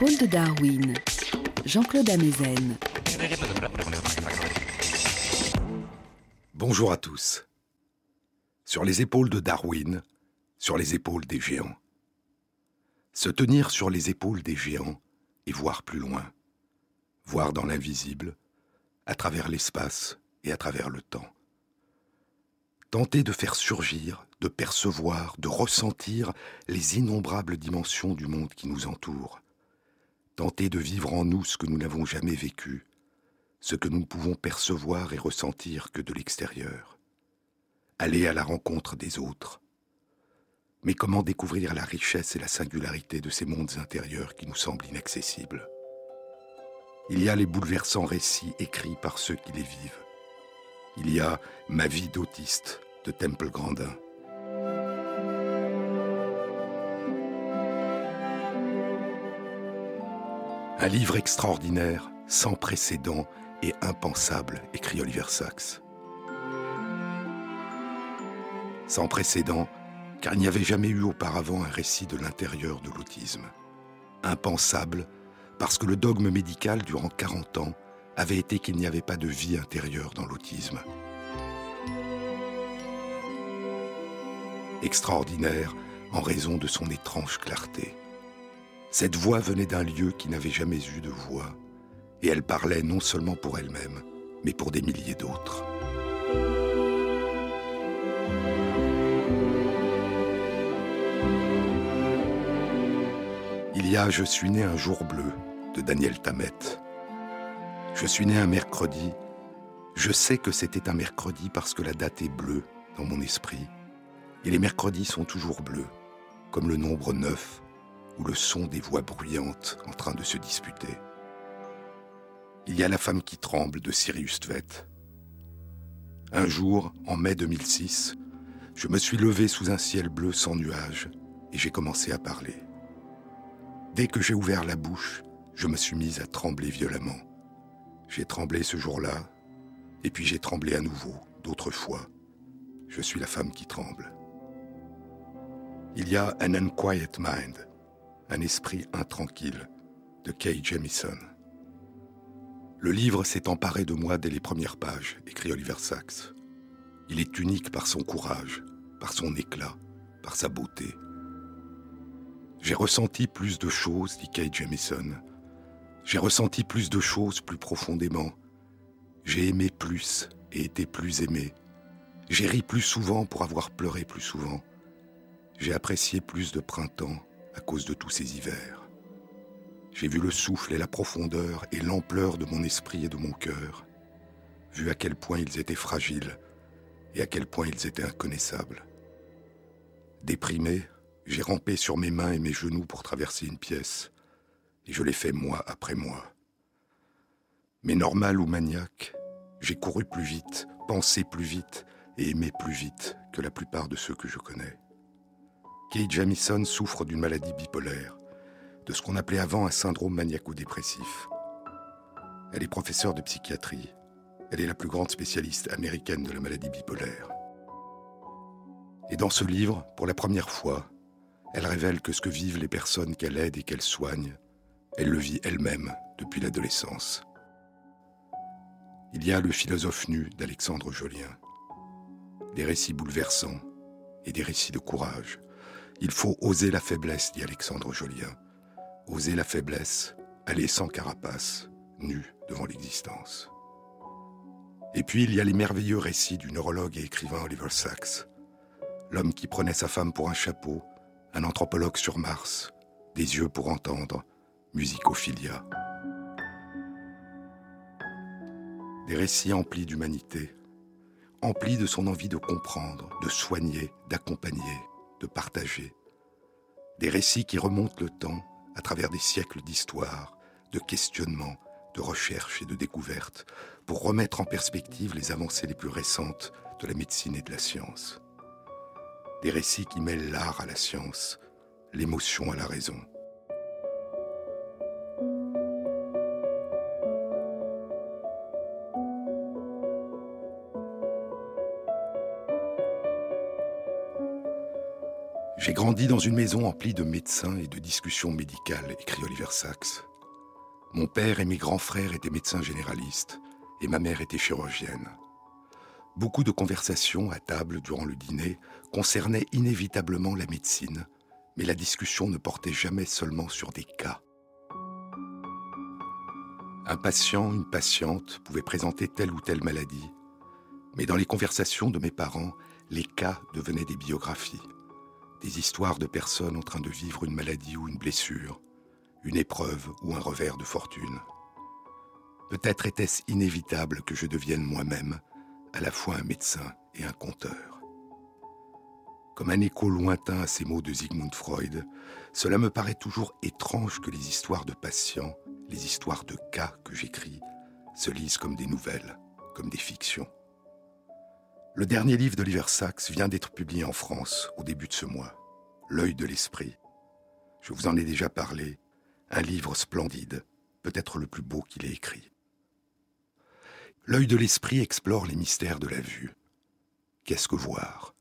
Épaules de Darwin, Jean-Claude Amezen. Bonjour à tous. Sur les épaules de Darwin, sur les épaules des géants. Se tenir sur les épaules des géants et voir plus loin. Voir dans l'invisible, à travers l'espace et à travers le temps. Tenter de faire surgir, de percevoir, de ressentir les innombrables dimensions du monde qui nous entoure. Tenter de vivre en nous ce que nous n'avons jamais vécu, ce que nous ne pouvons percevoir et ressentir que de l'extérieur. Aller à la rencontre des autres. Mais comment découvrir la richesse et la singularité de ces mondes intérieurs qui nous semblent inaccessibles? Il y a les bouleversants récits écrits par ceux qui les vivent. Il y a Ma vie d'autiste de Temple Grandin. Un livre extraordinaire, sans précédent et impensable, écrit Oliver Sacks. Sans précédent, car il n'y avait jamais eu auparavant un récit de l'intérieur de l'autisme. Impensable, parce que le dogme médical durant 40 ans avait été qu'il n'y avait pas de vie intérieure dans l'autisme. Extraordinaire en raison de son étrange clarté. Cette voix venait d'un lieu qui n'avait jamais eu de voix, et elle parlait non seulement pour elle-même, mais pour des milliers d'autres. Il y a Je suis né un jour bleu de Daniel Tammet. Je suis né un mercredi. Je sais que c'était un mercredi parce que la date est bleue dans mon esprit. Et les mercredis sont toujours bleus, comme le nombre 9 ou le son des voix bruyantes en train de se disputer. Il y a La femme qui tremble de Sirius Tvet. Un jour, en mai 2006, je me suis levé sous un ciel bleu sans nuages et j'ai commencé à parler. Dès que j'ai ouvert la bouche, je me suis mise à trembler violemment. J'ai tremblé ce jour-là, et puis j'ai tremblé à nouveau, d'autres fois. Je suis la femme qui tremble. Il y a An Unquiet Mind, un esprit intranquille, de Kay Jamison. Le livre s'est emparé de moi dès les premières pages, écrit Oliver Sacks. Il est unique par son courage, par son éclat, par sa beauté. J'ai ressenti plus de choses, dit Kay Jamison. J'ai ressenti plus de choses plus profondément. J'ai aimé plus et été plus aimé. J'ai ri plus souvent pour avoir pleuré plus souvent. J'ai apprécié plus de printemps à cause de tous ces hivers. J'ai vu le souffle et la profondeur et l'ampleur de mon esprit et de mon cœur, vu à quel point ils étaient fragiles et à quel point ils étaient inconnaissables. Déprimé, j'ai rampé sur mes mains et mes genoux pour traverser une pièce, et je l'ai fait mois après mois. Mais normal ou maniaque, j'ai couru plus vite, pensé plus vite et aimé plus vite que la plupart de ceux que je connais. Kate Jamison souffre d'une maladie bipolaire, de ce qu'on appelait avant un syndrome maniaco-dépressif. Elle est professeure de psychiatrie. Elle est la plus grande spécialiste américaine de la maladie bipolaire. Et dans ce livre, pour la première fois, elle révèle que ce que vivent les personnes qu'elle aide et qu'elle soigne, elle le vit elle-même depuis l'adolescence. Il y a le philosophe nu d'Alexandre Jolien. Des récits bouleversants et des récits de courage il faut oser la faiblesse, dit Alexandre Jolien. Oser la faiblesse, aller sans carapace, nu devant l'existence. Et puis il y a les merveilleux récits du neurologue et écrivain Oliver Sacks. L'homme qui prenait sa femme pour un chapeau, un anthropologue sur Mars, des yeux pour entendre, musicophilia. Des récits emplis d'humanité, emplis de son envie de comprendre, de soigner, d'accompagner, de partager. Des récits qui remontent le temps à travers des siècles d'histoire, de questionnements, de recherches et de découvertes, pour remettre en perspective les avancées les plus récentes de la médecine et de la science. Des récits qui mêlent l'art à la science, l'émotion à la raison. J'ai grandi dans une maison emplie de médecins et de discussions médicales, écrit Oliver Sacks. Mon père et mes grands frères étaient médecins généralistes et ma mère était chirurgienne. Beaucoup de conversations à table durant le dîner concernaient inévitablement la médecine, mais la discussion ne portait jamais seulement sur des cas. Un patient, une patiente pouvaient présenter telle ou telle maladie, mais dans les conversations de mes parents, les cas devenaient des biographies, des histoires de personnes en train de vivre une maladie ou une blessure, une épreuve ou un revers de fortune. Peut-être était-ce inévitable que je devienne moi-même à la fois un médecin et un conteur. Comme un écho lointain à ces mots de Sigmund Freud, cela me paraît toujours étrange que les histoires de patients, les histoires de cas que j'écris, se lisent comme des nouvelles, comme des fictions. Le dernier livre d'Oliver Sacks vient d'être publié en France au début de ce mois, L'œil de l'esprit. Je vous en ai déjà parlé, un livre splendide, peut-être le plus beau qu'il ait écrit. L'œil de l'esprit explore les mystères de la vue. Qu'est-ce que voir?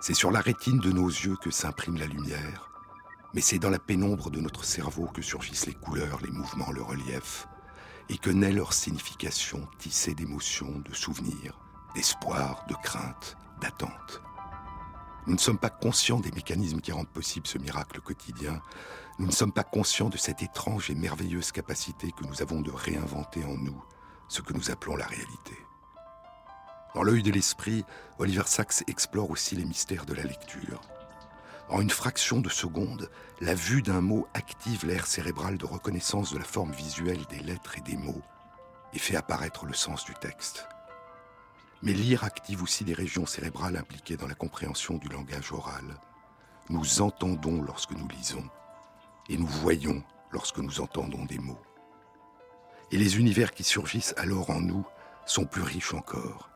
C'est sur la rétine de nos yeux que s'imprime la lumière, mais c'est dans la pénombre de notre cerveau que surgissent les couleurs, les mouvements, le relief, et que naît leur signification tissée d'émotions, de souvenirs, d'espoir, de crainte, d'attente. Nous ne sommes pas conscients des mécanismes qui rendent possible ce miracle quotidien. Nous ne sommes pas conscients de cette étrange et merveilleuse capacité que nous avons de réinventer en nous ce que nous appelons la réalité. Dans l'œil de l'esprit, Oliver Sacks explore aussi les mystères de la lecture. En une fraction de seconde, la vue d'un mot active l'air cérébral de reconnaissance de la forme visuelle des lettres et des mots et fait apparaître le sens du texte. Mais lire active aussi les régions cérébrales impliquées dans la compréhension du langage oral. Nous entendons lorsque nous lisons et nous voyons lorsque nous entendons des mots. Et les univers qui surgissent alors en nous sont plus riches encore.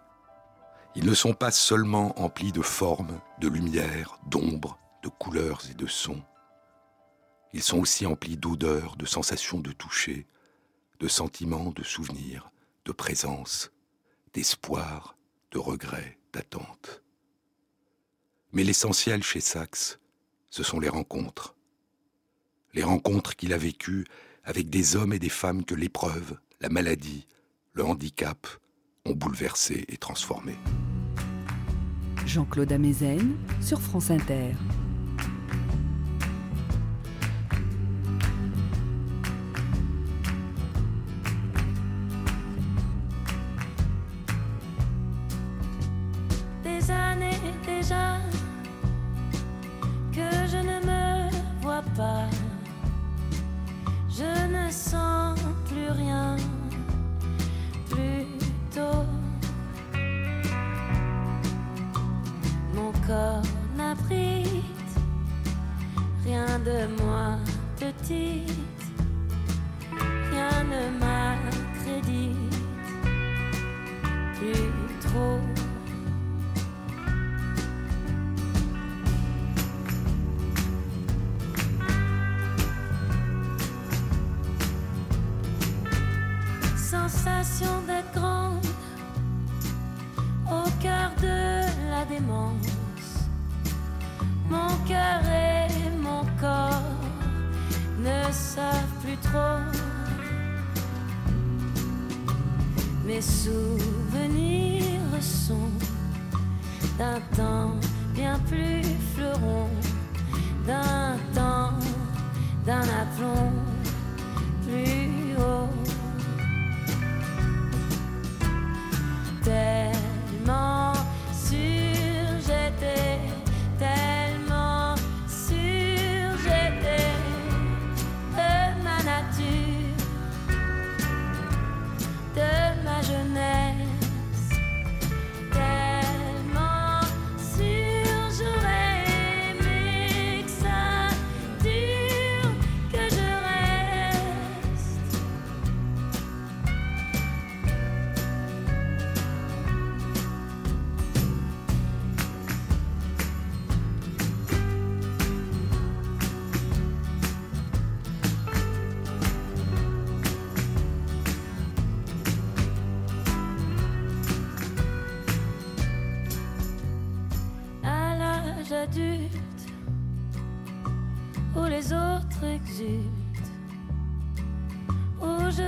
Ils ne sont pas seulement emplis de formes, de lumière, d'ombre, de couleurs et de sons. Ils sont aussi emplis d'odeurs, de sensations de toucher, de sentiments, de souvenirs, de présence, d'espoir, de regret, d'attente. Mais l'essentiel chez Saxe, ce sont les rencontres. Les rencontres qu'il a vécues avec des hommes et des femmes que l'épreuve, la maladie, le handicap ont bouleversés et transformés. Jean-Claude Amezen sur France Inter. Je ne sens plus rien.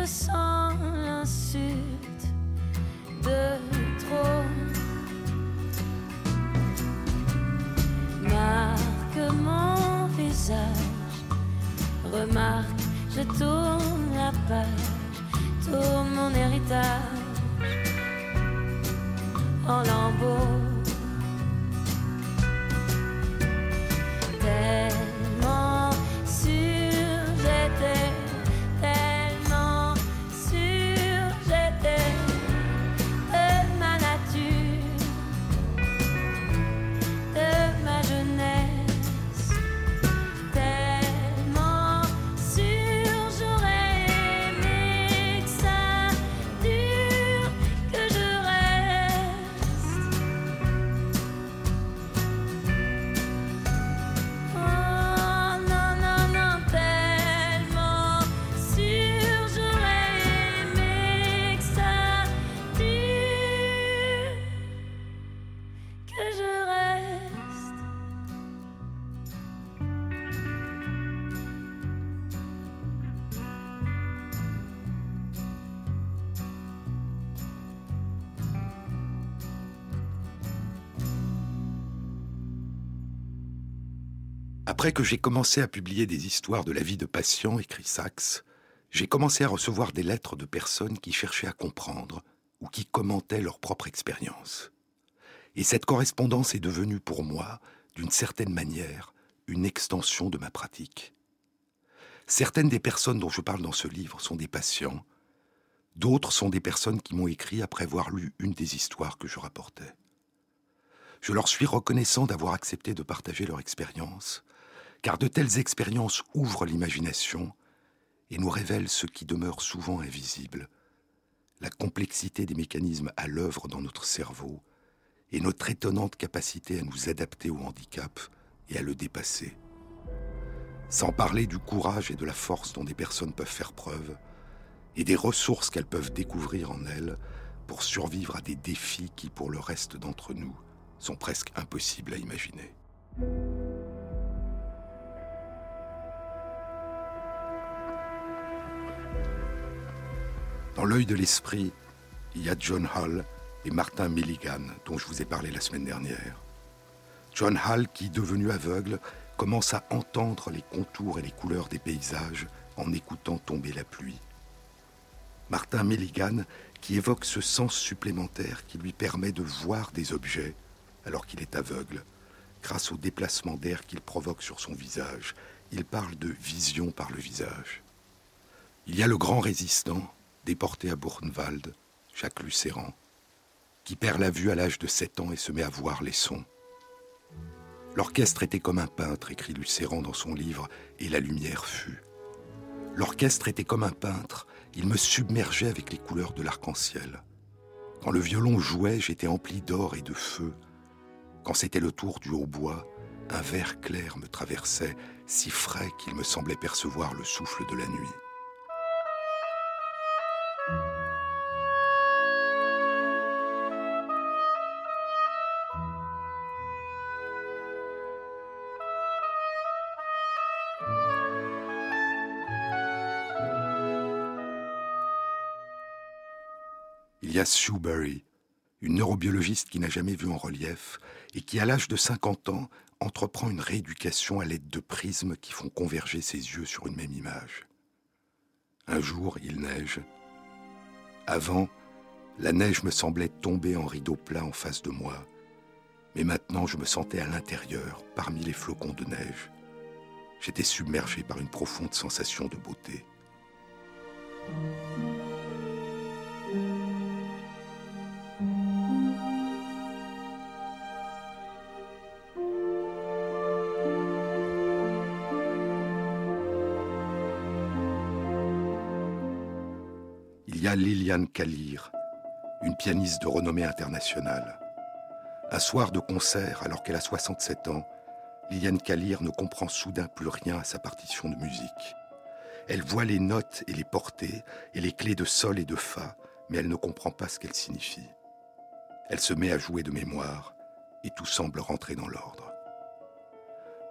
Où je Après que j'ai commencé à publier des histoires de la vie de patients, écrit Sachs, j'ai commencé à recevoir des lettres de personnes qui cherchaient à comprendre ou qui commentaient leur propre expérience. Et cette correspondance est devenue pour moi, d'une certaine manière, une extension de ma pratique. Certaines des personnes dont je parle dans ce livre sont des patients, d'autres sont des personnes qui m'ont écrit après avoir lu une des histoires que je rapportais. Je leur suis reconnaissant d'avoir accepté de partager leur expérience, car de telles expériences ouvrent l'imagination et nous révèlent ce qui demeure souvent invisible, la complexité des mécanismes à l'œuvre dans notre cerveau et notre étonnante capacité à nous adapter au handicap et à le dépasser. Sans parler du courage et de la force dont des personnes peuvent faire preuve et des ressources qu'elles peuvent découvrir en elles pour survivre à des défis qui, pour le reste d'entre nous, sont presque impossibles à imaginer. Dans l'œil de l'esprit, il y a John Hall et Martin Milligan, dont je vous ai parlé la semaine dernière. John Hall, qui, devenu aveugle, commence à entendre les contours et les couleurs des paysages en écoutant tomber la pluie. Martin Milligan, qui évoque ce sens supplémentaire qui lui permet de voir des objets alors qu'il est aveugle, grâce au déplacement d'air qu'il provoque sur son visage. Il parle de vision par le visage. Il y a le grand résistant, déporté à Bournwald, Jacques Lucéran, qui perd la vue à l'âge de 7 ans et se met à voir les sons. L'orchestre était comme un peintre, écrit Lucéran dans son livre, et la lumière fut. L'orchestre était comme un peintre, il me submergeait avec les couleurs de l'arc-en-ciel. Quand le violon jouait, j'étais empli d'or et de feu. Quand c'était le tour du hautbois, un vert clair me traversait, si frais qu'il me semblait percevoir le souffle de la nuit. Il y une neurobiologiste qui n'a jamais vu en relief et qui, à l'âge de 50 ans, entreprend une rééducation à l'aide de prismes qui font converger ses yeux sur une même image. Un jour, il neige. Avant, la neige me semblait tomber en rideau plat en face de moi. Mais maintenant, je me sentais à l'intérieur, parmi les flocons de neige. J'étais submergé par une profonde sensation de beauté. Liliane Kalir, une pianiste de renommée internationale. Un soir de concert, alors qu'elle a 67 ans, Liliane Kalir ne comprend soudain plus rien à sa partition de musique. Elle voit les notes et les portées et les clés de sol et de fa, mais elle ne comprend pas ce qu'elles signifient. Elle se met à jouer de mémoire et tout semble rentrer dans l'ordre.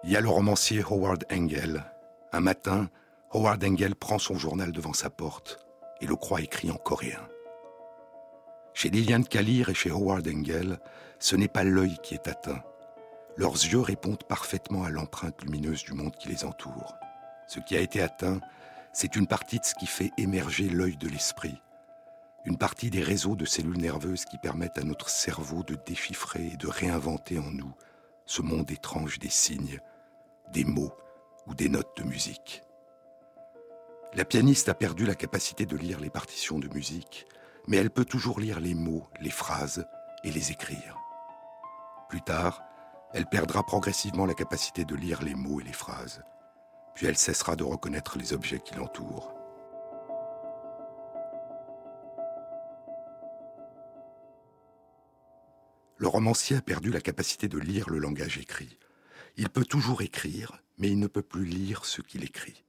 Il y a le romancier Howard Engel. Un matin, Howard Engel prend son journal devant sa porte et le croit écrit en coréen. Chez Liliane Kalir et chez Howard Engel, ce n'est pas l'œil qui est atteint. Leurs yeux répondent parfaitement à l'empreinte lumineuse du monde qui les entoure. Ce qui a été atteint, c'est une partie de ce qui fait émerger l'œil de l'esprit, une partie des réseaux de cellules nerveuses qui permettent à notre cerveau de déchiffrer et de réinventer en nous ce monde étrange des signes, des mots ou des notes de musique. La pianiste a perdu la capacité de lire les partitions de musique, mais elle peut toujours lire les mots, les phrases et les écrire. Plus tard, elle perdra progressivement la capacité de lire les mots et les phrases, puis elle cessera de reconnaître les objets qui l'entourent. Le romancier a perdu la capacité de lire le langage écrit. Il peut toujours écrire, mais il ne peut plus lire ce qu'il écrit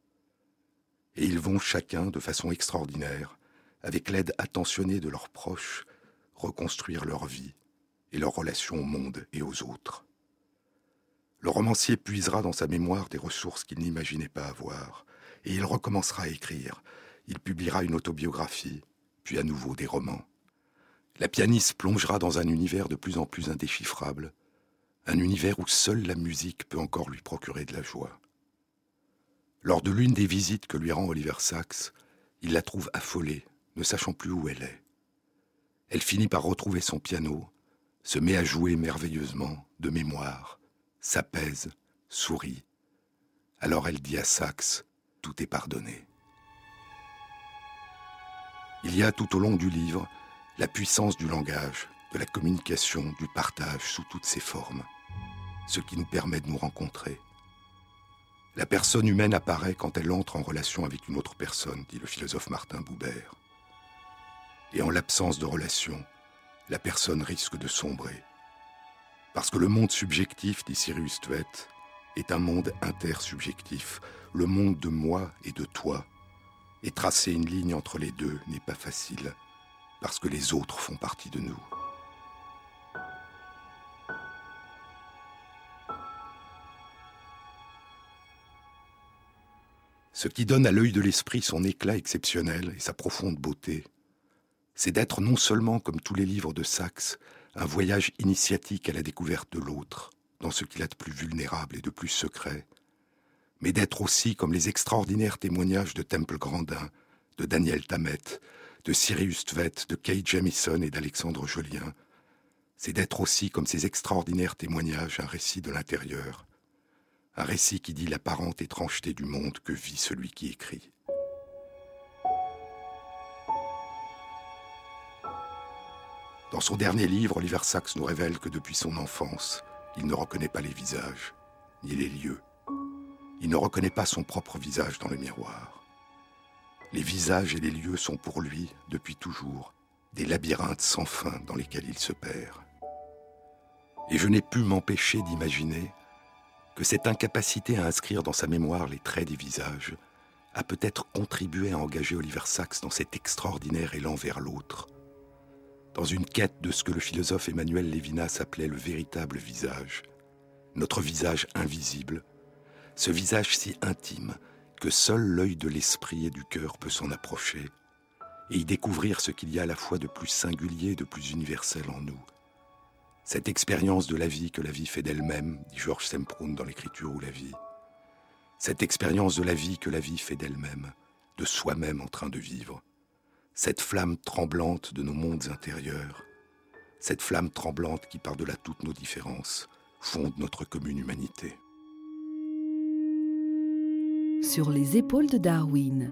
et ils vont chacun, de façon extraordinaire, avec l'aide attentionnée de leurs proches, reconstruire leur vie et leur relation au monde et aux autres. Le romancier puisera dans sa mémoire des ressources qu'il n'imaginait pas avoir, et il recommencera à écrire. Il publiera une autobiographie, puis à nouveau des romans. La pianiste plongera dans un univers de plus en plus indéchiffrable, un univers où seule la musique peut encore lui procurer de la joie. Lors de l'une des visites que lui rend Oliver Sacks, il la trouve affolée, ne sachant plus où elle est. Elle finit par retrouver son piano, se met à jouer merveilleusement, de mémoire, s'apaise, sourit. Alors elle dit à Sachs, tout est pardonné. Il y a tout au long du livre la puissance du langage, de la communication, du partage sous toutes ses formes, ce qui nous permet de nous rencontrer, la personne humaine apparaît quand elle entre en relation avec une autre personne, dit le philosophe Martin Boubert. Et en l'absence de relation, la personne risque de sombrer. Parce que le monde subjectif, dit Cyrus Tvet, est un monde intersubjectif, le monde de moi et de toi. Et tracer une ligne entre les deux n'est pas facile, parce que les autres font partie de nous. Ce qui donne à l'œil de l'esprit son éclat exceptionnel et sa profonde beauté, c'est d'être non seulement, comme tous les livres de Saxe, un voyage initiatique à la découverte de l'autre, dans ce qu'il a de plus vulnérable et de plus secret, mais d'être aussi comme les extraordinaires témoignages de Temple Grandin, de Daniel Tammet, de Sirius Tvet, de Kate Jamison et d'Alexandre Jolien. C'est d'être aussi comme ces extraordinaires témoignages un récit de l'intérieur, un récit qui dit l'apparente étrangeté du monde que vit celui qui écrit. Dans son dernier livre, Oliver Sacks nous révèle que depuis son enfance, il ne reconnaît pas les visages, ni les lieux. Il ne reconnaît pas son propre visage dans le miroir. Les visages et les lieux sont pour lui, depuis toujours, des labyrinthes sans fin dans lesquels il se perd. Et je n'ai pu m'empêcher d'imaginer que cette incapacité à inscrire dans sa mémoire les traits des visages a peut-être contribué à engager Oliver Sacks dans cet extraordinaire élan vers l'autre, dans une quête de ce que le philosophe Emmanuel Lévinas appelait le véritable visage, notre visage invisible, ce visage si intime que seul l'œil de l'esprit et du cœur peut s'en approcher et y découvrir ce qu'il y a à la fois de plus singulier et de plus universel en nous, cette expérience de la vie que la vie fait d'elle-même, dit Georges Semprun dans l'écriture ou la vie. Cette expérience de la vie que la vie fait d'elle-même, de soi-même en train de vivre. Cette flamme tremblante de nos mondes intérieurs. Cette flamme tremblante qui, par-delà toutes nos différences, fonde notre commune humanité. Sur les épaules de Darwin.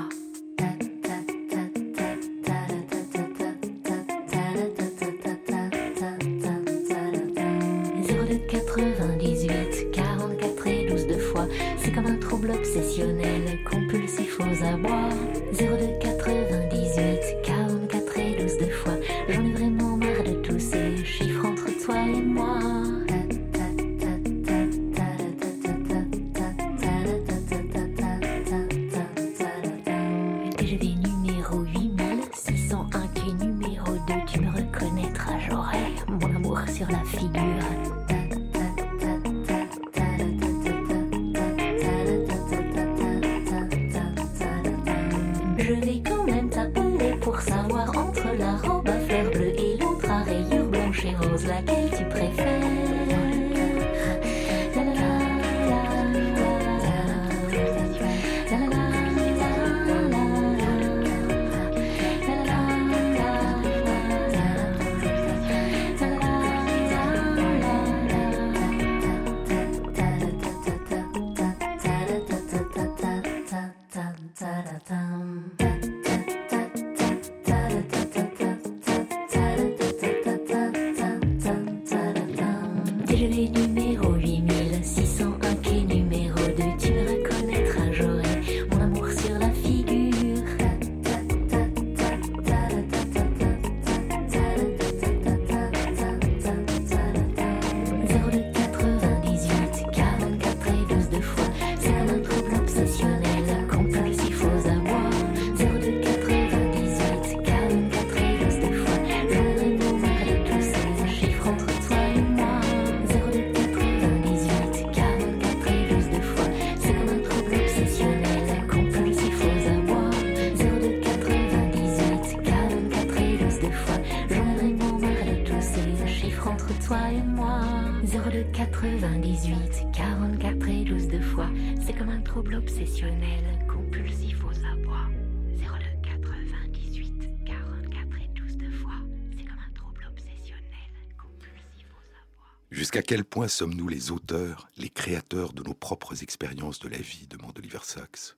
Jusqu'à quel point sommes-nous les auteurs, les créateurs de nos propres expériences de la vie demande Oliver Sacks.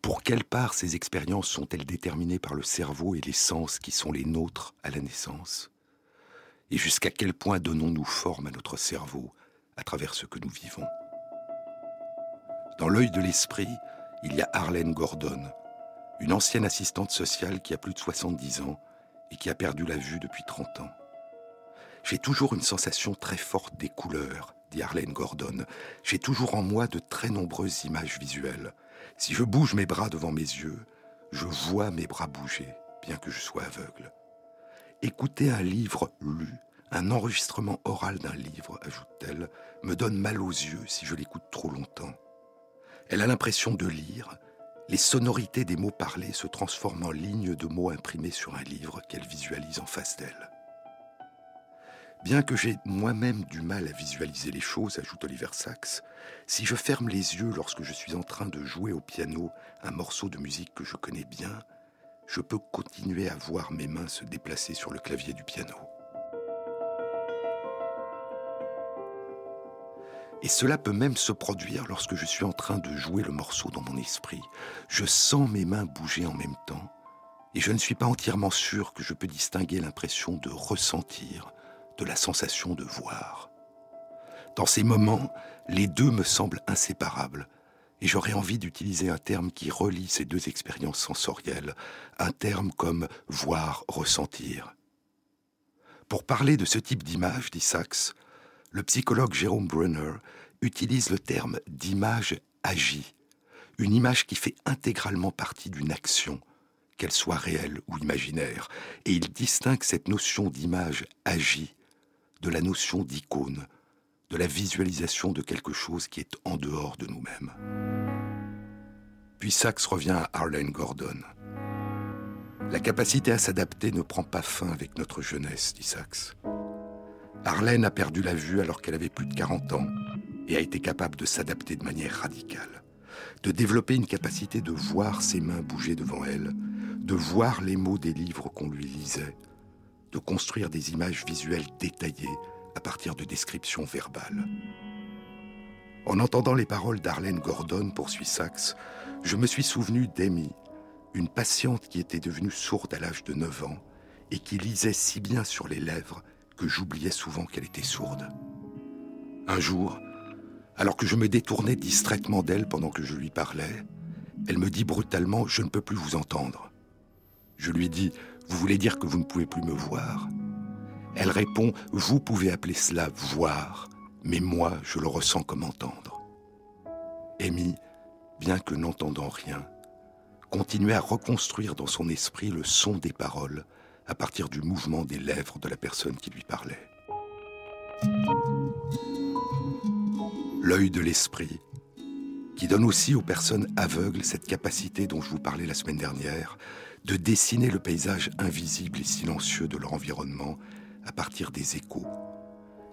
Pour quelle part ces expériences sont-elles déterminées par le cerveau et les sens qui sont les nôtres à la naissance? Et jusqu'à quel point donnons-nous forme à notre cerveau à travers ce que nous vivons? Dans l'œil de l'esprit, il y a Arlene Gordon, une ancienne assistante sociale qui a plus de 70 ans et qui a perdu la vue depuis 30 ans. J'ai toujours une sensation très forte des couleurs, dit Arlene Gordon. J'ai toujours en moi de très nombreuses images visuelles. Si je bouge mes bras devant mes yeux, je vois mes bras bouger, bien que je sois aveugle. Écouter un livre lu, un enregistrement oral d'un livre, ajoute-t-elle, me donne mal aux yeux si je l'écoute trop longtemps. Elle a l'impression de lire, les sonorités des mots parlés se transforment en lignes de mots imprimés sur un livre qu'elle visualise en face d'elle. Bien que j'ai moi-même du mal à visualiser les choses, ajoute Oliver Sacks, si je ferme les yeux lorsque je suis en train de jouer au piano un morceau de musique que je connais bien, je peux continuer à voir mes mains se déplacer sur le clavier du piano. Et cela peut même se produire lorsque je suis en train de jouer le morceau dans mon esprit. Je sens mes mains bouger en même temps, et je ne suis pas entièrement sûr que je peux distinguer l'impression de ressentir la sensation de voir. Dans ces moments, les deux me semblent inséparables, et j'aurais envie d'utiliser un terme qui relie ces deux expériences sensorielles, un terme comme voir, ressentir. Pour parler de ce type d'image, dit Sachs, le psychologue Jérôme Brunner utilise le terme d'image agie, une image qui fait intégralement partie d'une action, qu'elle soit réelle ou imaginaire, et il distingue cette notion d'image agie de la notion d'icône, de la visualisation de quelque chose qui est en dehors de nous-mêmes. Puis Sachs revient à Arlene Gordon. La capacité à s'adapter ne prend pas fin avec notre jeunesse, dit Sachs. Arlene a perdu la vue alors qu'elle avait plus de 40 ans et a été capable de s'adapter de manière radicale, de développer une capacité de voir ses mains bouger devant elle, de voir les mots des livres qu'on lui lisait, de construire des images visuelles détaillées à partir de descriptions verbales. En entendant les paroles d'Arlène Gordon, poursuit Sachs, je me suis souvenu d'Amy, une patiente qui était devenue sourde à l'âge de 9 ans et qui lisait si bien sur les lèvres que j'oubliais souvent qu'elle était sourde. Un jour, alors que je me détournais distraitement d'elle pendant que je lui parlais, elle me dit brutalement ⁇ Je ne peux plus vous entendre ⁇ Je lui dis vous voulez dire que vous ne pouvez plus me voir Elle répond, vous pouvez appeler cela voir, mais moi je le ressens comme entendre. Amy, bien que n'entendant rien, continuait à reconstruire dans son esprit le son des paroles à partir du mouvement des lèvres de la personne qui lui parlait. L'œil de l'esprit, qui donne aussi aux personnes aveugles cette capacité dont je vous parlais la semaine dernière, de dessiner le paysage invisible et silencieux de leur environnement à partir des échos,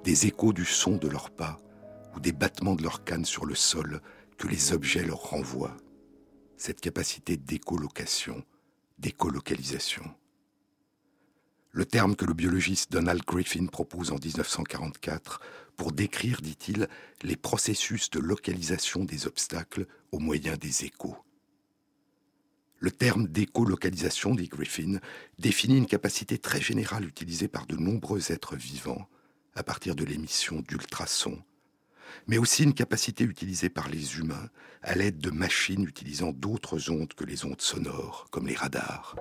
des échos du son de leurs pas ou des battements de leurs cannes sur le sol que les objets leur renvoient. Cette capacité d'écolocation, d'écolocalisation. Le terme que le biologiste Donald Griffin propose en 1944 pour décrire, dit-il, les processus de localisation des obstacles au moyen des échos. Le terme d'écolocalisation, dit Griffin, définit une capacité très générale utilisée par de nombreux êtres vivants à partir de l'émission d'ultrasons, mais aussi une capacité utilisée par les humains à l'aide de machines utilisant d'autres ondes que les ondes sonores, comme les radars,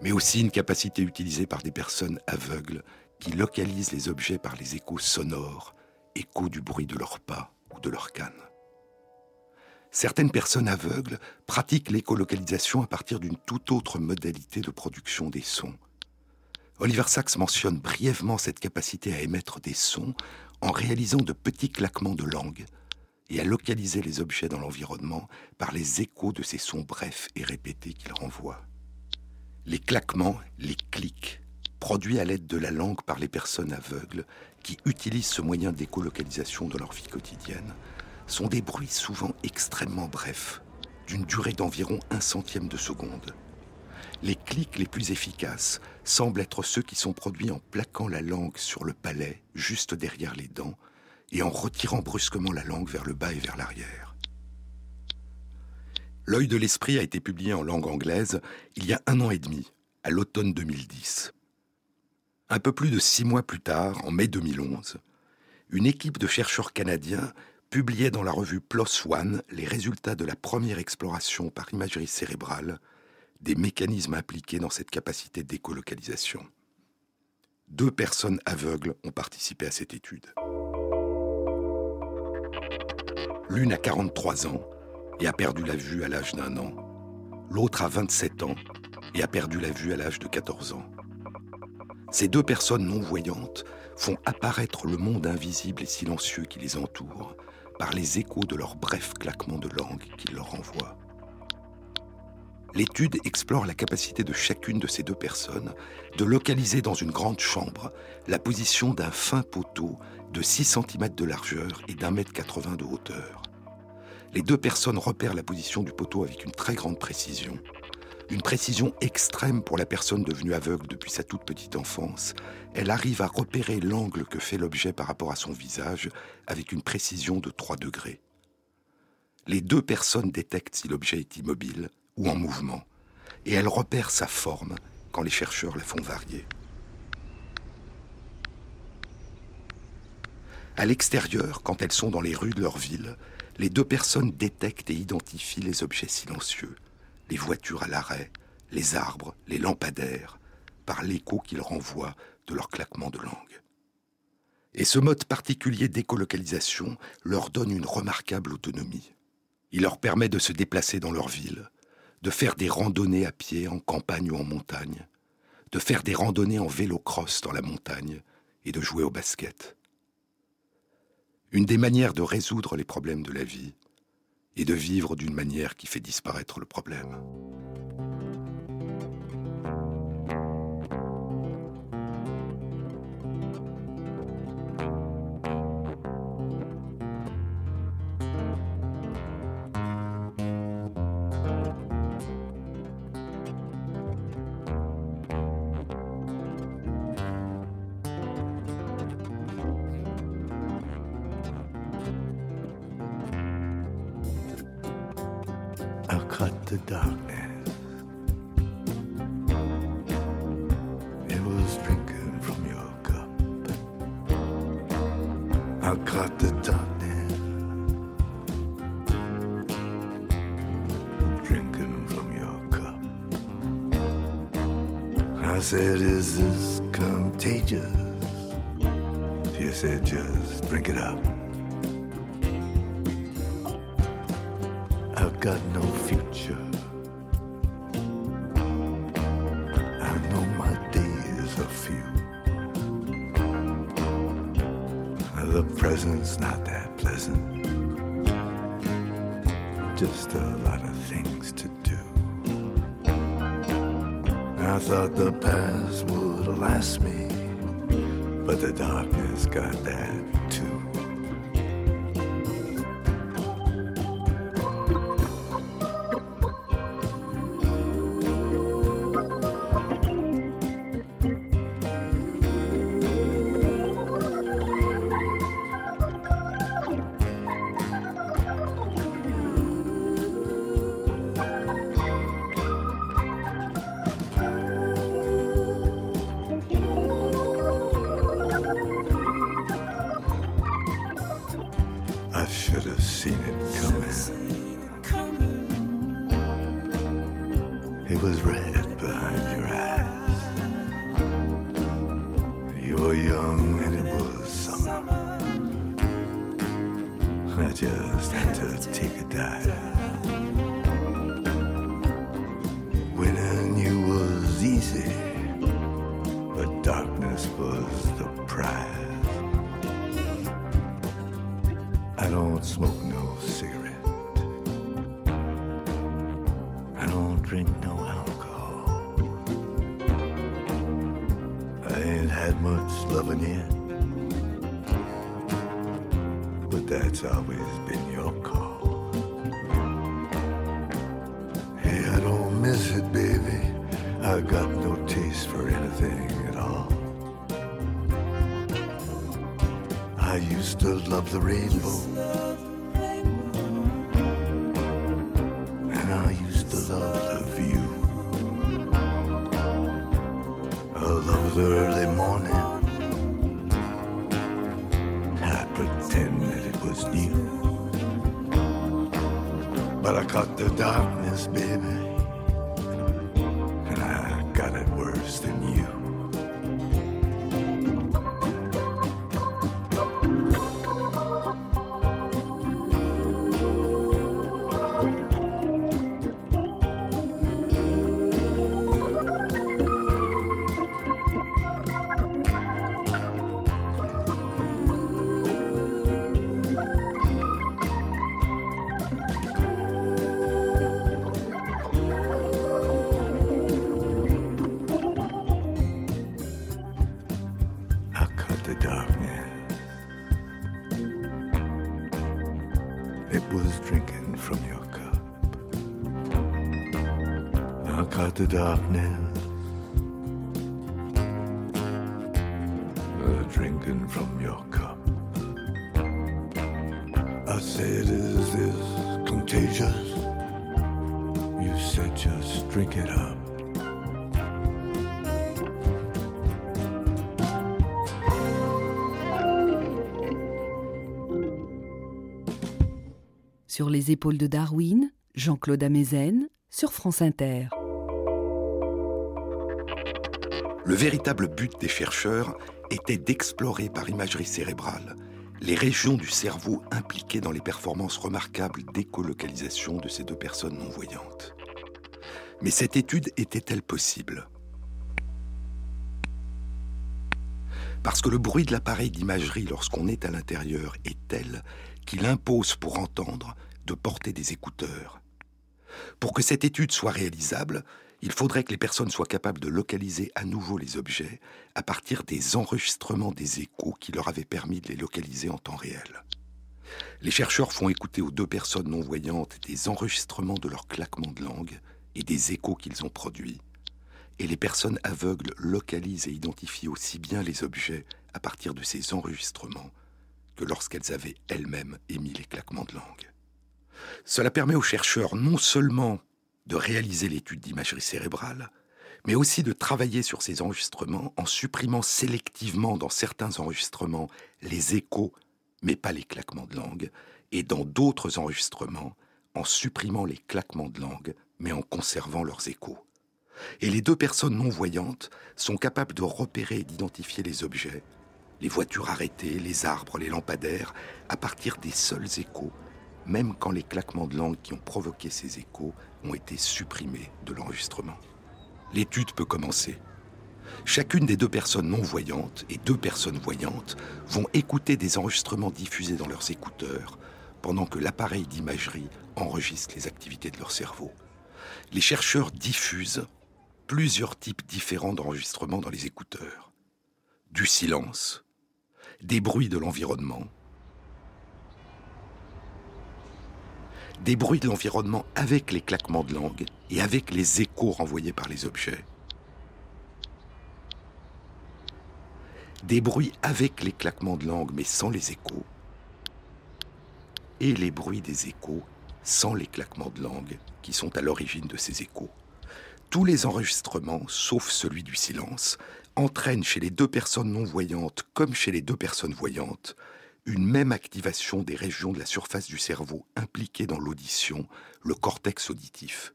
mais aussi une capacité utilisée par des personnes aveugles qui localisent les objets par les échos sonores, échos du bruit de leurs pas ou de leurs cannes certaines personnes aveugles pratiquent l'écolocalisation à partir d'une toute autre modalité de production des sons. Oliver Sacks mentionne brièvement cette capacité à émettre des sons en réalisant de petits claquements de langue et à localiser les objets dans l'environnement par les échos de ces sons brefs et répétés qu'il renvoie. Les claquements, les clics, produits à l'aide de la langue par les personnes aveugles qui utilisent ce moyen d'écolocalisation dans leur vie quotidienne, sont des bruits souvent extrêmement brefs, d'une durée d'environ un centième de seconde. Les clics les plus efficaces semblent être ceux qui sont produits en plaquant la langue sur le palais, juste derrière les dents, et en retirant brusquement la langue vers le bas et vers l'arrière. L'œil de l'esprit a été publié en langue anglaise il y a un an et demi, à l'automne 2010. Un peu plus de six mois plus tard, en mai 2011, une équipe de chercheurs canadiens publiait dans la revue PLOS ONE les résultats de la première exploration par imagerie cérébrale des mécanismes impliqués dans cette capacité d'écolocalisation. Deux personnes aveugles ont participé à cette étude. L'une a 43 ans et a perdu la vue à l'âge d'un an. L'autre a 27 ans et a perdu la vue à l'âge de 14 ans. Ces deux personnes non-voyantes font apparaître le monde invisible et silencieux qui les entoure par les échos de leurs brefs claquements de langue qu'ils leur envoient. L'étude explore la capacité de chacune de ces deux personnes de localiser dans une grande chambre la position d'un fin poteau de 6 cm de largeur et d'un mètre 80 de hauteur. Les deux personnes repèrent la position du poteau avec une très grande précision une précision extrême pour la personne devenue aveugle depuis sa toute petite enfance. Elle arrive à repérer l'angle que fait l'objet par rapport à son visage avec une précision de 3 degrés. Les deux personnes détectent si l'objet est immobile ou en mouvement, et elles repèrent sa forme quand les chercheurs la font varier. À l'extérieur, quand elles sont dans les rues de leur ville, les deux personnes détectent et identifient les objets silencieux les voitures à l'arrêt, les arbres, les lampadaires, par l'écho qu'ils renvoient de leur claquement de langue. Et ce mode particulier d'écolocalisation leur donne une remarquable autonomie. Il leur permet de se déplacer dans leur ville, de faire des randonnées à pied en campagne ou en montagne, de faire des randonnées en vélo-cross dans la montagne et de jouer au basket. Une des manières de résoudre les problèmes de la vie, et de vivre d'une manière qui fait disparaître le problème. I cut the darkness. Drinking from your cup. I said, Is this contagious? She said, Just drink it up. I've got no future. Present's not that pleasant. Just a lot of things to do. I thought the past would last me, but the darkness got that too. that's always been your call. Hey, I don't miss it, baby. I got no taste for anything at all. I used to love the rainbow. It was drinking from your cup. I cut the darkness. Drinking from your cup. I said, Is this contagious? You said, Just drink it up. Sur les épaules de Darwin, Jean-Claude Amezen, sur France Inter. Le véritable but des chercheurs était d'explorer par imagerie cérébrale les régions du cerveau impliquées dans les performances remarquables d'écolocalisation de ces deux personnes non-voyantes. Mais cette étude était-elle possible? Parce que le bruit de l'appareil d'imagerie lorsqu'on est à l'intérieur est tel qu'il impose pour entendre porter des écouteurs. Pour que cette étude soit réalisable, il faudrait que les personnes soient capables de localiser à nouveau les objets à partir des enregistrements des échos qui leur avaient permis de les localiser en temps réel. Les chercheurs font écouter aux deux personnes non-voyantes des enregistrements de leurs claquements de langue et des échos qu'ils ont produits, et les personnes aveugles localisent et identifient aussi bien les objets à partir de ces enregistrements que lorsqu'elles avaient elles-mêmes émis les claquements de langue. Cela permet aux chercheurs non seulement de réaliser l'étude d'imagerie cérébrale, mais aussi de travailler sur ces enregistrements en supprimant sélectivement dans certains enregistrements les échos, mais pas les claquements de langue, et dans d'autres enregistrements en supprimant les claquements de langue, mais en conservant leurs échos. Et les deux personnes non-voyantes sont capables de repérer et d'identifier les objets, les voitures arrêtées, les arbres, les lampadaires, à partir des seuls échos, même quand les claquements de langue qui ont provoqué ces échos ont été supprimés de l'enregistrement. L'étude peut commencer. Chacune des deux personnes non-voyantes et deux personnes voyantes vont écouter des enregistrements diffusés dans leurs écouteurs pendant que l'appareil d'imagerie enregistre les activités de leur cerveau. Les chercheurs diffusent plusieurs types différents d'enregistrements dans les écouteurs. Du silence, des bruits de l'environnement, des bruits de l'environnement avec les claquements de langue et avec les échos renvoyés par les objets, des bruits avec les claquements de langue mais sans les échos, et les bruits des échos sans les claquements de langue qui sont à l'origine de ces échos. Tous les enregistrements, sauf celui du silence, entraînent chez les deux personnes non-voyantes comme chez les deux personnes voyantes une même activation des régions de la surface du cerveau impliquées dans l'audition, le cortex auditif.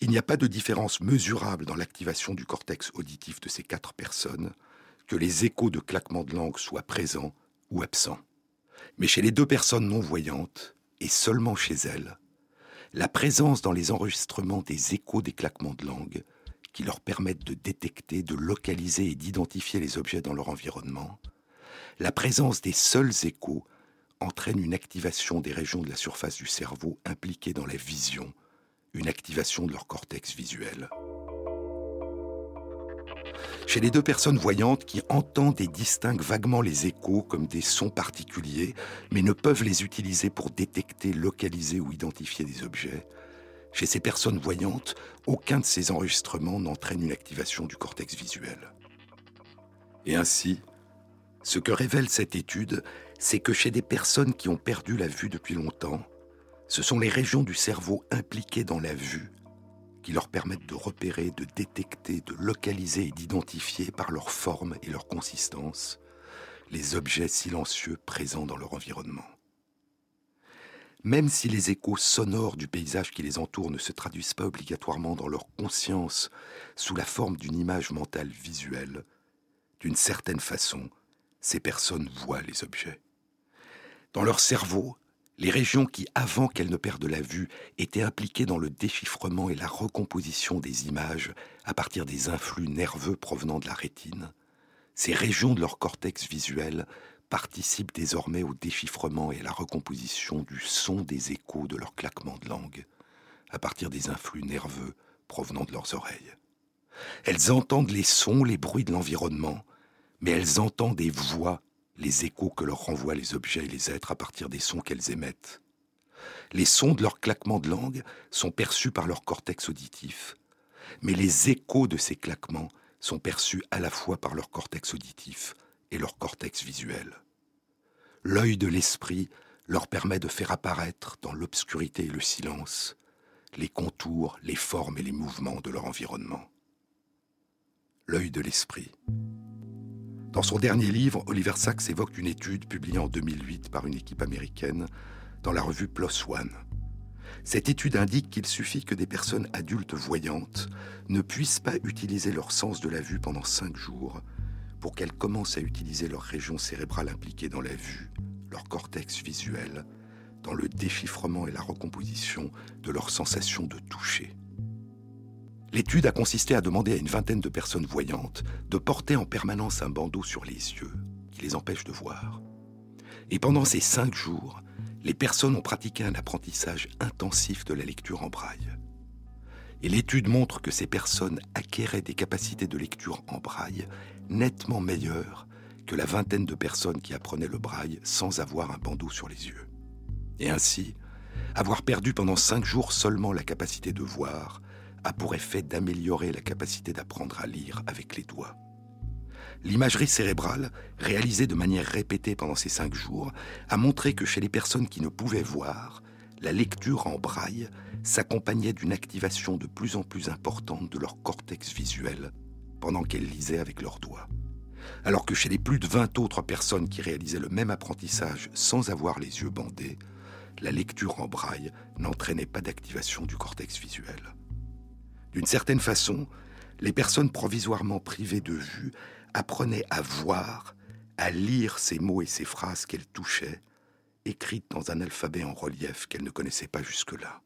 Il n'y a pas de différence mesurable dans l'activation du cortex auditif de ces quatre personnes, que les échos de claquements de langue soient présents ou absents. Mais chez les deux personnes non-voyantes, et seulement chez elles, la présence dans les enregistrements des échos des claquements de langue, qui leur permettent de détecter, de localiser et d'identifier les objets dans leur environnement, la présence des seuls échos entraîne une activation des régions de la surface du cerveau impliquées dans la vision, une activation de leur cortex visuel. Chez les deux personnes voyantes qui entendent et distinguent vaguement les échos comme des sons particuliers, mais ne peuvent les utiliser pour détecter, localiser ou identifier des objets, Chez ces personnes voyantes, aucun de ces enregistrements n'entraîne une activation du cortex visuel. Et ainsi, ce que révèle cette étude, c'est que chez des personnes qui ont perdu la vue depuis longtemps, ce sont les régions du cerveau impliquées dans la vue qui leur permettent de repérer, de détecter, de localiser et d'identifier par leur forme et leur consistance les objets silencieux présents dans leur environnement. Même si les échos sonores du paysage qui les entoure ne se traduisent pas obligatoirement dans leur conscience sous la forme d'une image mentale visuelle, d'une certaine façon, ces personnes voient les objets. Dans leur cerveau, les régions qui, avant qu'elles ne perdent la vue, étaient impliquées dans le déchiffrement et la recomposition des images à partir des influx nerveux provenant de la rétine, ces régions de leur cortex visuel participent désormais au déchiffrement et à la recomposition du son des échos de leur claquement de langue, à partir des influx nerveux provenant de leurs oreilles. Elles entendent les sons, les bruits de l'environnement, mais elles entendent des voix, les échos que leur renvoient les objets et les êtres à partir des sons qu'elles émettent. Les sons de leur claquement de langue sont perçus par leur cortex auditif, mais les échos de ces claquements sont perçus à la fois par leur cortex auditif et leur cortex visuel. L'œil de l'esprit leur permet de faire apparaître dans l'obscurité et le silence les contours, les formes et les mouvements de leur environnement. L'œil de l'esprit. Dans son dernier livre, Oliver Sacks évoque une étude publiée en 2008 par une équipe américaine dans la revue PLOS ONE. Cette étude indique qu'il suffit que des personnes adultes voyantes ne puissent pas utiliser leur sens de la vue pendant cinq jours pour qu'elles commencent à utiliser leur région cérébrale impliquée dans la vue, leur cortex visuel, dans le déchiffrement et la recomposition de leurs sensations de toucher. L'étude a consisté à demander à une vingtaine de personnes voyantes de porter en permanence un bandeau sur les yeux qui les empêche de voir. Et pendant ces cinq jours, les personnes ont pratiqué un apprentissage intensif de la lecture en braille. Et l'étude montre que ces personnes acquéraient des capacités de lecture en braille nettement meilleures que la vingtaine de personnes qui apprenaient le braille sans avoir un bandeau sur les yeux. Et ainsi, avoir perdu pendant cinq jours seulement la capacité de voir a pour effet d'améliorer la capacité d'apprendre à lire avec les doigts. L'imagerie cérébrale, réalisée de manière répétée pendant ces cinq jours, a montré que chez les personnes qui ne pouvaient voir, la lecture en braille s'accompagnait d'une activation de plus en plus importante de leur cortex visuel pendant qu'elles lisaient avec leurs doigts. Alors que chez les plus de 20 autres personnes qui réalisaient le même apprentissage sans avoir les yeux bandés, la lecture en braille n'entraînait pas d'activation du cortex visuel. D'une certaine façon, les personnes provisoirement privées de vue apprenaient à voir, à lire ces mots et ces phrases qu'elles touchaient, écrites dans un alphabet en relief qu'elles ne connaissaient pas jusque-là.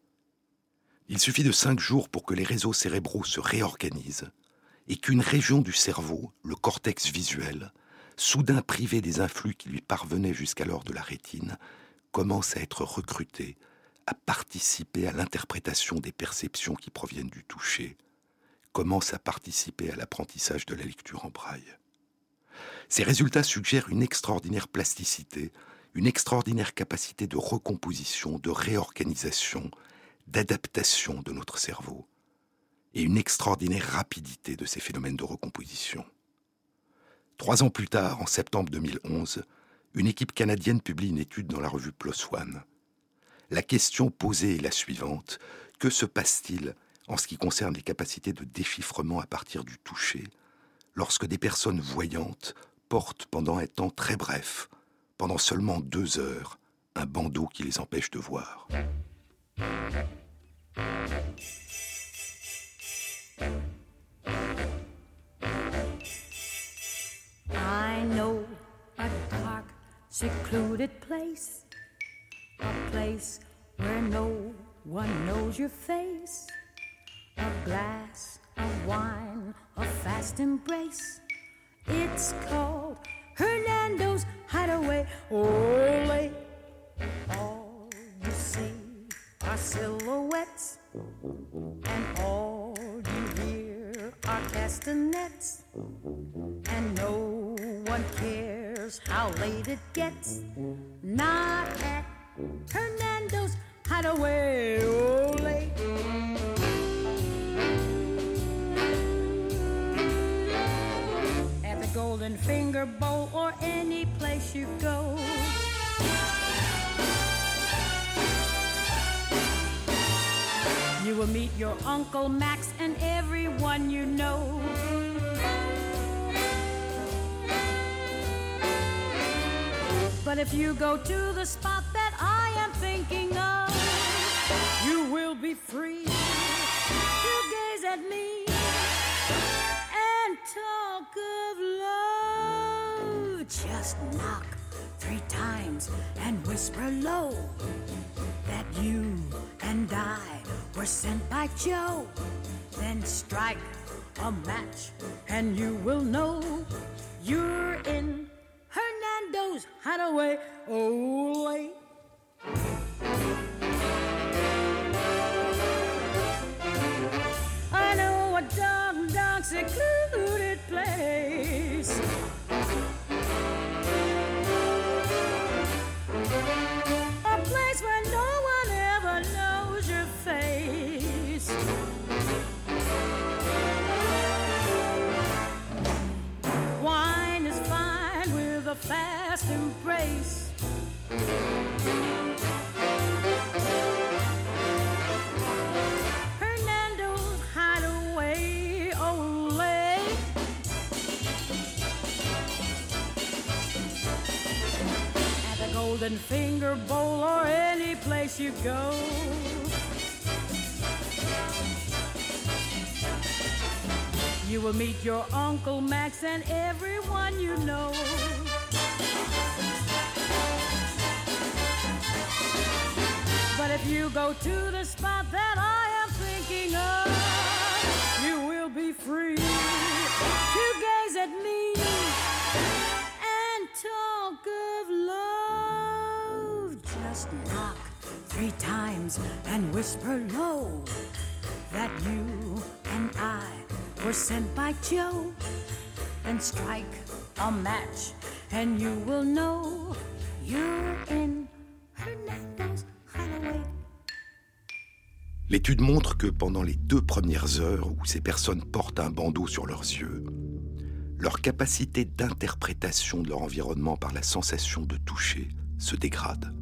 Il suffit de cinq jours pour que les réseaux cérébraux se réorganisent et qu'une région du cerveau, le cortex visuel, soudain privée des influx qui lui parvenaient jusqu'alors de la rétine, commence à être recrutée à participer à l'interprétation des perceptions qui proviennent du toucher, commence à participer à l'apprentissage de la lecture en braille. Ces résultats suggèrent une extraordinaire plasticité, une extraordinaire capacité de recomposition, de réorganisation, d'adaptation de notre cerveau, et une extraordinaire rapidité de ces phénomènes de recomposition. Trois ans plus tard, en septembre 2011, une équipe canadienne publie une étude dans la revue PLOS ONE. La question posée est la suivante. Que se passe-t-il en ce qui concerne les capacités de déchiffrement à partir du toucher lorsque des personnes voyantes portent pendant un temps très bref, pendant seulement deux heures, un bandeau qui les empêche de voir? A place where no one knows your face. A glass of wine, a fast embrace. It's called Hernando's Hideaway. Ole, all you see are silhouettes, and all you hear are castanets, and no one cares how late it gets. Not Hernando's Hideaway, ole. At the Golden Finger Bowl or any place you go. You will meet your Uncle Max and everyone you know. But if you go to the spot you will be free to gaze at me and talk of love. Just knock three times and whisper low that you and I were sent by Joe. Then strike a match and you will know you're in Hernando's hideaway. Oh, Ole. I secluded place. A place where no one ever knows your face. Wine is fine with a fast embrace. Finger Bowl or any place you go. You will meet your Uncle Max and everyone you know. But if you go to the spot and whisper low that you and I were sent by Joe. And strike a match, and you will know you're in. L'étude montre que pendant les deux premières heures où ces personnes portent un bandeau sur leurs yeux, leur capacité d'interprétation de leur environnement par la sensation de toucher se dégrade.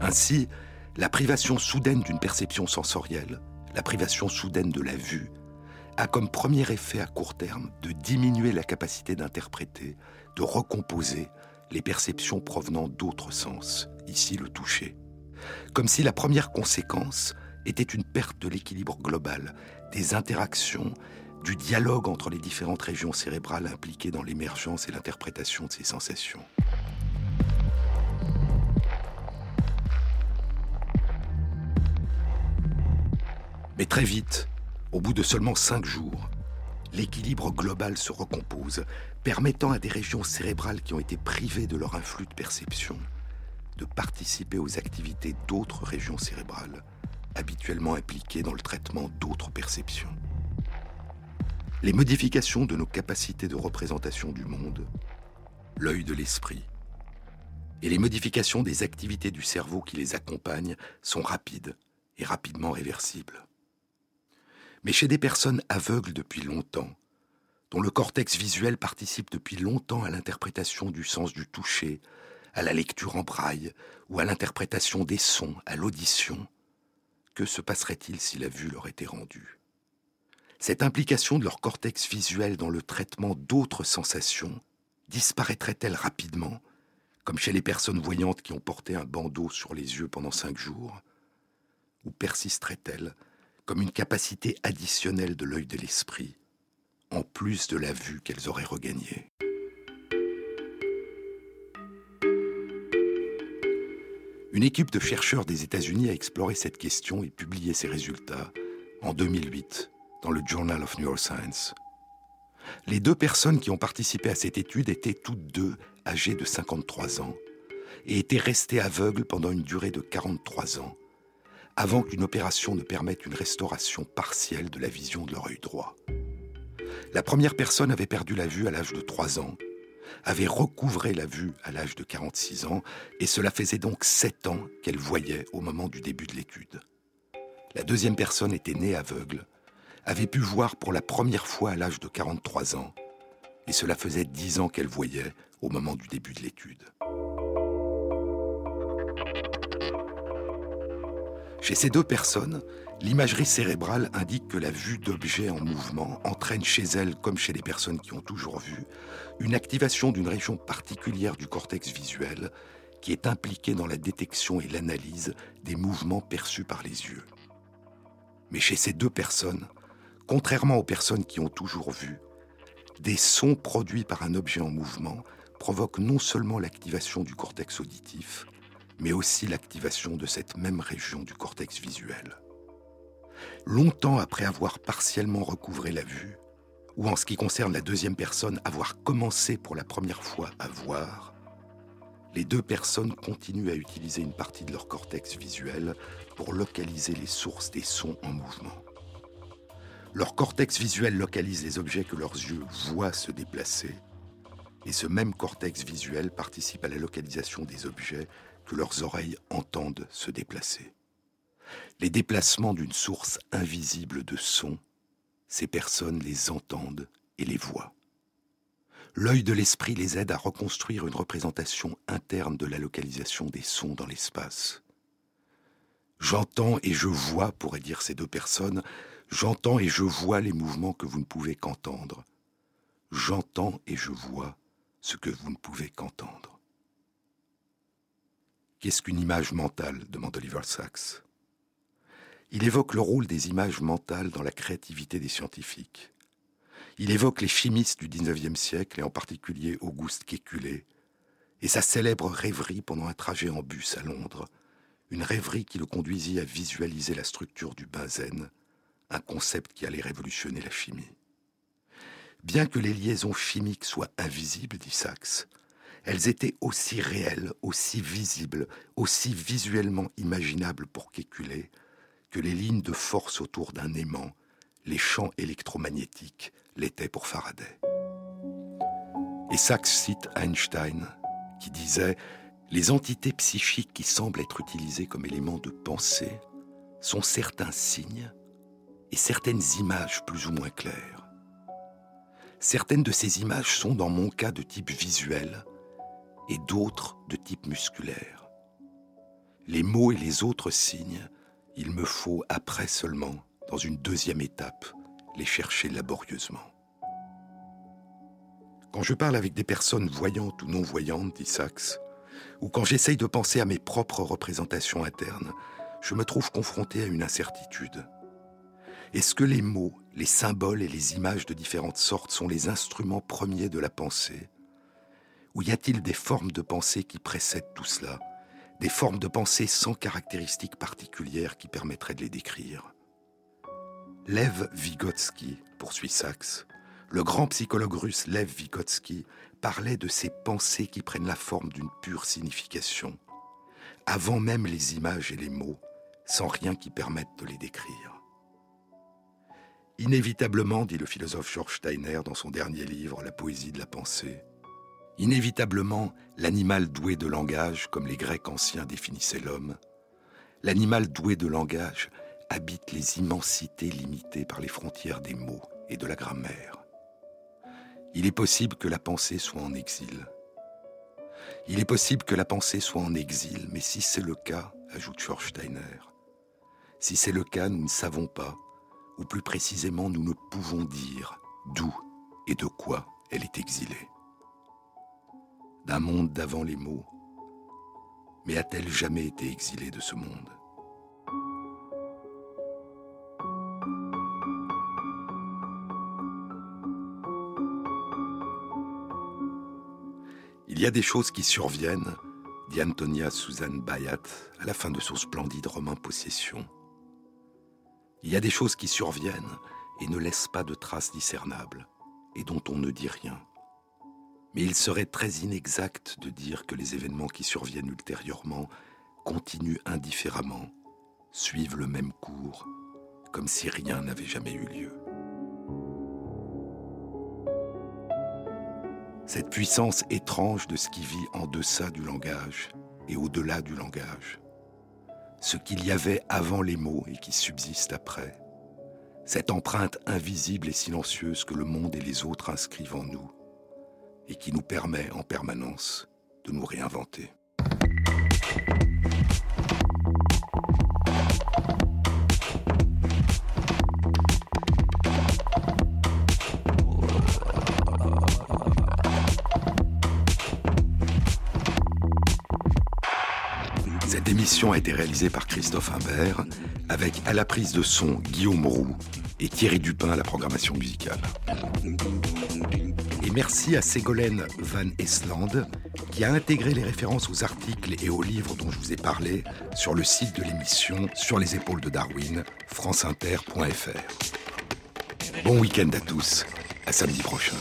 Ainsi, la privation soudaine d'une perception sensorielle, la privation soudaine de la vue, a comme premier effet à court terme de diminuer la capacité d'interpréter, de recomposer les perceptions provenant d'autres sens, ici le toucher. Comme si la première conséquence était une perte de l'équilibre global, des interactions, du dialogue entre les différentes régions cérébrales impliquées dans l'émergence et l'interprétation de ces sensations. Mais très vite, au bout de seulement cinq jours, l'équilibre global se recompose, permettant à des régions cérébrales qui ont été privées de leur influx de perception de participer aux activités d'autres régions cérébrales, habituellement impliquées dans le traitement d'autres perceptions. Les modifications de nos capacités de représentation du monde, l'œil de l'esprit, et les modifications des activités du cerveau qui les accompagnent sont rapides et rapidement réversibles. Mais chez des personnes aveugles depuis longtemps, dont le cortex visuel participe depuis longtemps à l'interprétation du sens du toucher, à la lecture en braille ou à l'interprétation des sons, à l'audition, que se passerait-il si la vue leur était rendue? Cette implication de leur cortex visuel dans le traitement d'autres sensations disparaîtrait-elle rapidement, comme chez les personnes voyantes qui ont porté un bandeau sur les yeux pendant cinq jours? Ou persisterait-elle comme une capacité additionnelle de l'œil de l'esprit, en plus de la vue qu'elles auraient regagnée Une équipe de chercheurs des États-Unis a exploré cette question et publié ses résultats en 2008 dans le Journal of Neuroscience. Les deux personnes qui ont participé à cette étude étaient toutes deux âgées de 53 ans et étaient restées aveugles pendant une durée de 43 ans, avant qu'une opération ne permette une restauration partielle de la vision de leur œil droit. La première personne avait perdu la vue à l'âge de 3 ans avait recouvré la vue à l'âge de 46 ans, et cela faisait donc 7 ans qu'elle voyait au moment du début de l'étude. La deuxième personne était née aveugle, avait pu voir pour la première fois à l'âge de 43 ans, et cela faisait dix ans qu'elle voyait au moment du début de l'étude. Chez ces deux personnes, l'imagerie cérébrale indique que la vue d'objets en mouvement entraîne chez elles, comme chez les personnes qui ont toujours vu, une activation d'une région particulière du cortex visuel qui est impliquée dans la détection et l'analyse des mouvements perçus par les yeux. Mais chez ces deux personnes, contrairement aux personnes qui ont toujours vu, des sons produits par un objet en mouvement provoquent non seulement l'activation du cortex auditif, mais aussi l'activation de cette même région du cortex visuel. Longtemps après avoir partiellement recouvré la vue, ou en ce qui concerne la deuxième personne, avoir commencé pour la première fois à voir, les deux personnes continuent à utiliser une partie de leur cortex visuel pour localiser les sources des sons en mouvement. Leur cortex visuel localise les objets que leurs yeux voient se déplacer, et ce même cortex visuel participe à la localisation des objets leurs oreilles entendent se déplacer. Les déplacements d'une source invisible de son, ces personnes les entendent et les voient. L'œil de l'esprit les aide à reconstruire une représentation interne de la localisation des sons dans l'espace. J'entends et je vois, pourraient dire ces deux personnes, j'entends et je vois les mouvements que vous ne pouvez qu'entendre. J'entends et je vois ce que vous ne pouvez qu'entendre. Qu'est-ce qu'une image mentale demande Oliver Sacks. Il évoque le rôle des images mentales dans la créativité des scientifiques. Il évoque les chimistes du XIXe siècle et en particulier Auguste Kékulé et sa célèbre rêverie pendant un trajet en bus à Londres, une rêverie qui le conduisit à visualiser la structure du benzène, un concept qui allait révolutionner la chimie. Bien que les liaisons chimiques soient invisibles, dit Sachs, elles étaient aussi réelles, aussi visibles, aussi visuellement imaginables pour Kékulé que les lignes de force autour d'un aimant, les champs électromagnétiques, l'étaient pour Faraday. Et Sachs cite Einstein, qui disait Les entités psychiques qui semblent être utilisées comme éléments de pensée sont certains signes et certaines images plus ou moins claires. Certaines de ces images sont dans mon cas de type visuel et d'autres de type musculaire. Les mots et les autres signes, il me faut après seulement, dans une deuxième étape, les chercher laborieusement. Quand je parle avec des personnes voyantes ou non voyantes, dit Sachs, ou quand j'essaye de penser à mes propres représentations internes, je me trouve confronté à une incertitude. Est-ce que les mots, les symboles et les images de différentes sortes sont les instruments premiers de la pensée Ou y a-t-il des formes de pensée qui précèdent tout cela? Des formes de pensée sans caractéristiques particulières qui permettraient de les décrire? Lev Vygotsky, poursuit Sachs, le grand psychologue russe Lev Vygotsky parlait de ces pensées qui prennent la forme d'une pure signification, avant même les images et les mots, sans rien qui permette de les décrire. Inévitablement, dit le philosophe George Steiner dans son dernier livre La poésie de la pensée, inévitablement, l'animal doué de langage, comme les Grecs anciens définissaient l'homme, l'animal doué de langage habite les immensités limitées par les frontières des mots et de la grammaire. Il est possible que la pensée soit en exil. Il est possible que la pensée soit en exil, mais si c'est le cas, ajoute George Steiner, si c'est le cas, nous ne savons pas ou plus précisément nous ne pouvons dire d'où et de quoi elle est exilée. D'un monde d'avant les mots, mais a-t-elle jamais été exilée de ce monde? Il y a des choses qui surviennent, dit Antonia Suzanne Bayat à la fin de son splendide roman Possession. Il y a des choses qui surviennent et ne laissent pas de traces discernables, et dont on ne dit rien. Mais il serait très inexact de dire que les événements qui surviennent ultérieurement continuent indifféremment, suivent le même cours, comme si rien n'avait jamais eu lieu. Cette puissance étrange de ce qui vit en deçà du langage et au-delà du langage, ce qu'il y avait avant les mots et qui subsiste après. cette empreinte invisible et silencieuse que le monde et les autres inscrivent en nous, et qui nous permet en permanence de nous réinventer. Cette émission a été réalisée par Christophe Imbert, avec à la prise de son Guillaume Roux et Thierry Dupin à la programmation musicale. Et merci à Ségolène Van Esland qui a intégré les références aux articles et aux livres dont je vous ai parlé sur le site de l'émission Sur les épaules de Darwin, franceinter.fr. Bon week-end à tous, à samedi prochain.